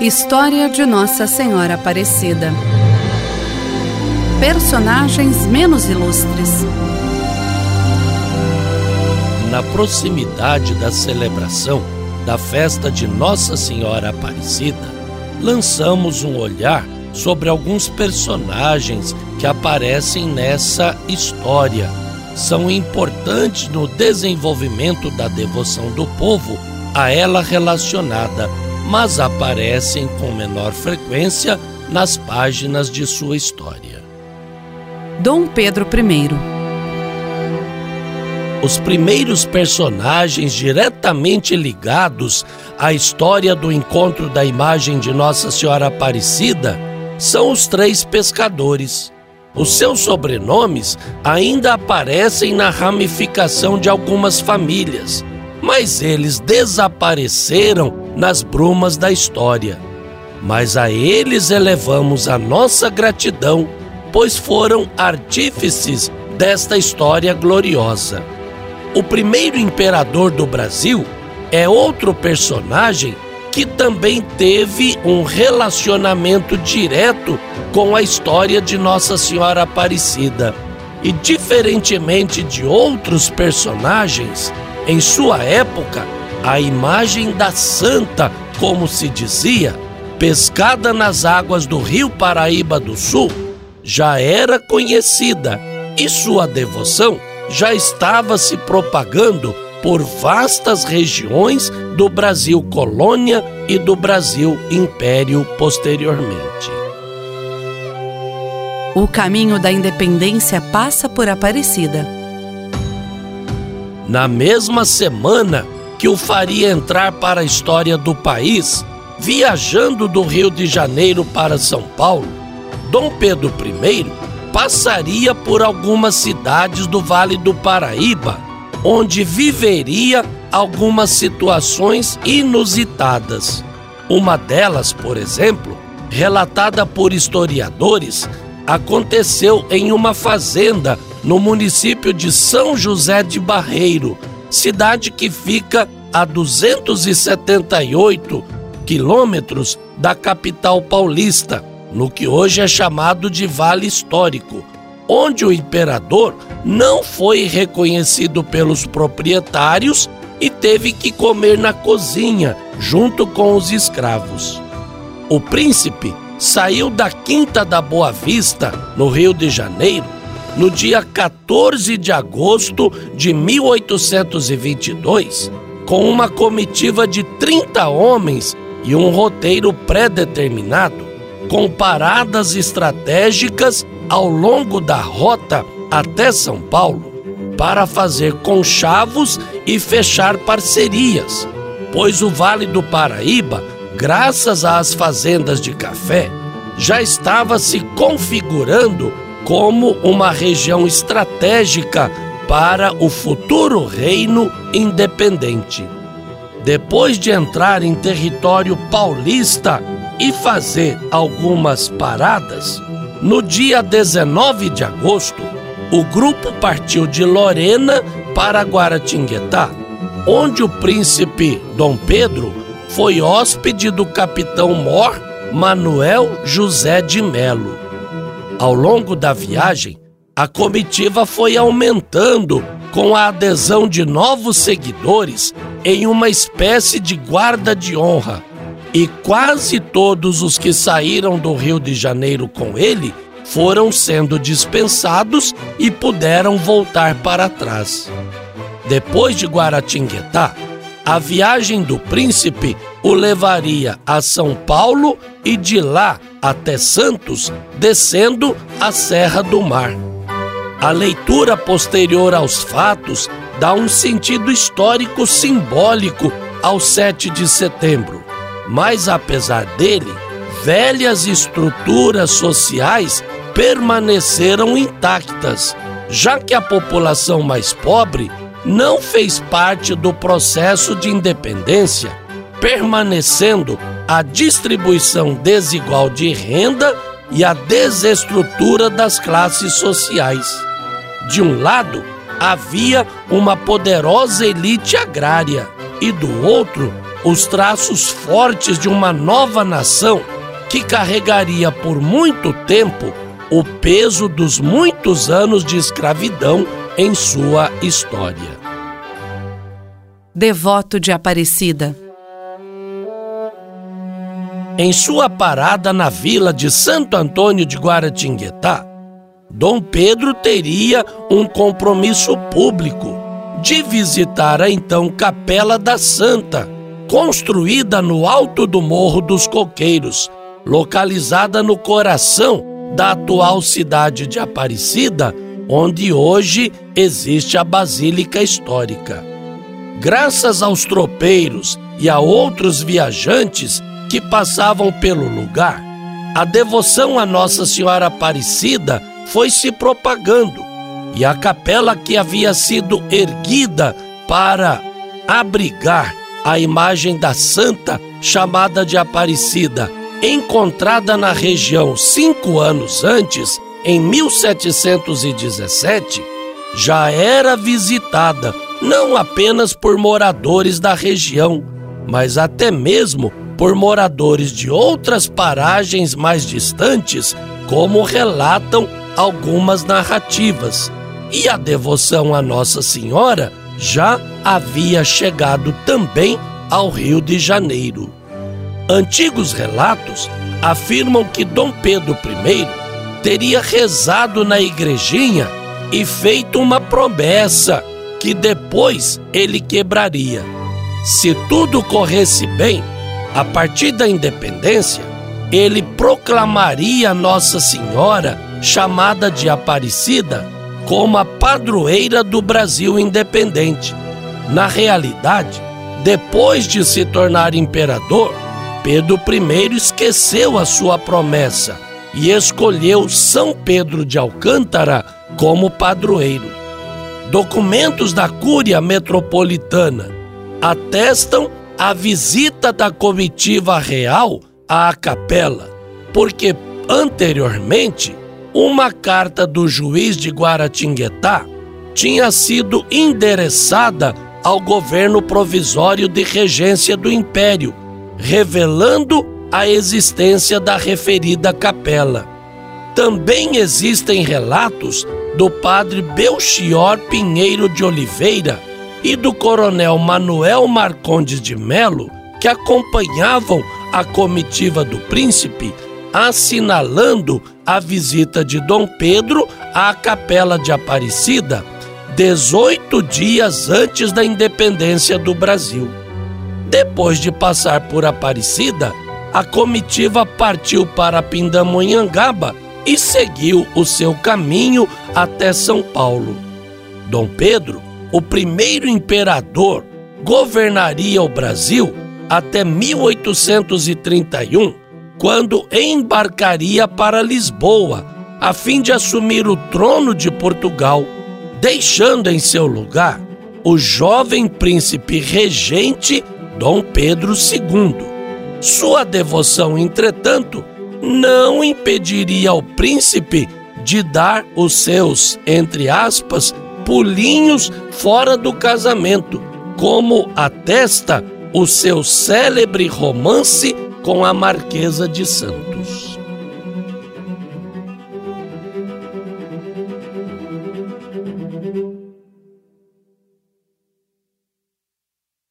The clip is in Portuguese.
História de Nossa Senhora Aparecida. Personagens menos ilustres. Na proximidade da celebração da festa de Nossa Senhora Aparecida, lançamos um olhar sobre alguns personagens que aparecem nessa história. São importantes no desenvolvimento da devoção do povo a ela relacionada, mas aparecem com menor frequência nas páginas de sua história. Dom Pedro I Os primeiros personagens diretamente ligados à história do encontro da imagem de Nossa Senhora Aparecida são os três pescadores. Os seus sobrenomes ainda aparecem na ramificação de algumas famílias, mas eles desapareceram nas brumas da história. Mas a eles elevamos a nossa gratidão, pois foram artífices desta história gloriosa. O primeiro imperador do Brasil é outro personagem que também teve um relacionamento direto com a história de Nossa Senhora Aparecida. E diferentemente de outros personagens, em sua época, a imagem da santa, como se dizia, pescada nas águas do Rio Paraíba do Sul, já era conhecida e sua devoção já estava se propagando por vastas regiões do Brasil colônia e do Brasil império posteriormente. O caminho da independência passa por Aparecida. Na mesma semana que o faria entrar para a história do país, viajando do Rio de Janeiro para São Paulo, Dom Pedro I passaria por algumas cidades do Vale do Paraíba onde viveria algumas situações inusitadas. Uma delas, por exemplo, relatada por historiadores, aconteceu em uma fazenda no município de São José de Barreiro, cidade que fica a 278 quilômetros da capital paulista, no que hoje é chamado de Vale Histórico, onde o imperador não foi reconhecido pelos proprietários e teve que comer na cozinha junto com os escravos. O príncipe saiu da Quinta da Boa Vista, no Rio de Janeiro, no dia 14 de agosto de 1822, com uma comitiva de 30 homens e um roteiro pré-determinado, com paradas estratégicas ao longo da rota até São Paulo para fazer conchavos e fechar parcerias, pois o Vale do Paraíba, graças às fazendas de café, já estava se configurando como uma região estratégica para o futuro reino independente. Depois de entrar em território paulista e fazer algumas paradas, no dia 19 de agosto, o grupo partiu de Lorena para Guaratinguetá, onde o príncipe Dom Pedro foi hóspede do capitão mor Manuel José de Melo. Ao longo da viagem, a comitiva foi aumentando com a adesão de novos seguidores em uma espécie de guarda de honra e quase todos os que saíram do Rio de Janeiro com ele foram sendo dispensados e puderam voltar para trás. Depois de Guaratinguetá, a viagem do príncipe o levaria a São Paulo e de lá até Santos, descendo a Serra do Mar. A leitura posterior aos fatos dá um sentido histórico simbólico ao 7 de setembro mas apesar dele, velhas estruturas sociais permaneceram intactas, já que a população mais pobre não fez parte do processo de independência, permanecendo a distribuição desigual de renda e a desestrutura das classes sociais. De um lado, havia uma poderosa elite agrária e do outro, os traços fortes de uma nova nação que carregaria por muito tempo o peso dos muitos anos de escravidão em sua história. Devoto de Aparecida. Em sua parada na vila de Santo Antônio de Guaratinguetá, Dom Pedro teria um compromisso público de visitar a então Capela da Santa, construída no alto do Morro dos Coqueiros, localizada no coração da atual cidade de Aparecida, onde hoje existe a Basílica Histórica. Graças aos tropeiros e a outros viajantes que passavam pelo lugar, a devoção a Nossa Senhora Aparecida foi se propagando e a capela que havia sido erguida para abrigar a imagem da santa chamada de Aparecida, encontrada na região cinco anos antes, em 1717, já era visitada não apenas por moradores da região, mas até mesmo por moradores de outras paragens mais distantes, como relatam algumas narrativas. E a devoção a Nossa Senhora já havia chegado também ao Rio de Janeiro. Antigos relatos afirmam que Dom Pedro I teria rezado na igrejinha e feito uma promessa que depois ele quebraria. Se tudo corresse bem, a partir da independência, ele proclamaria Nossa Senhora, chamada de Aparecida, como a padroeira do Brasil independente. Na realidade, depois de se tornar imperador, Pedro I esqueceu a sua promessa e escolheu São Pedro de Alcântara como padroeiro. Documentos da Cúria Metropolitana atestam a visita da comitiva real à capela, porque anteriormente uma carta do juiz de Guaratinguetá tinha sido endereçada ao governo provisório de regência do Império, revelando a existência da referida capela. Também existem relatos do padre Belchior Pinheiro de Oliveira e do coronel Manuel Marcondes de Melo, que acompanhavam a comitiva do príncipe assinalando a visita de Dom Pedro à Capela de Aparecida, 18 dias antes da independência do Brasil. Depois de passar por Aparecida, a comitiva partiu para Pindamonhangaba e seguiu o seu caminho até São Paulo. Dom Pedro, o primeiro imperador, governaria o Brasil até 1831 quando embarcaria para Lisboa, a fim de assumir o trono de Portugal, deixando em seu lugar o jovem príncipe regente Dom Pedro II. Sua devoção, entretanto, não impediria ao príncipe de dar os seus, entre aspas, pulinhos fora do casamento, como atesta o seu célebre romance com a Marquesa de Santos.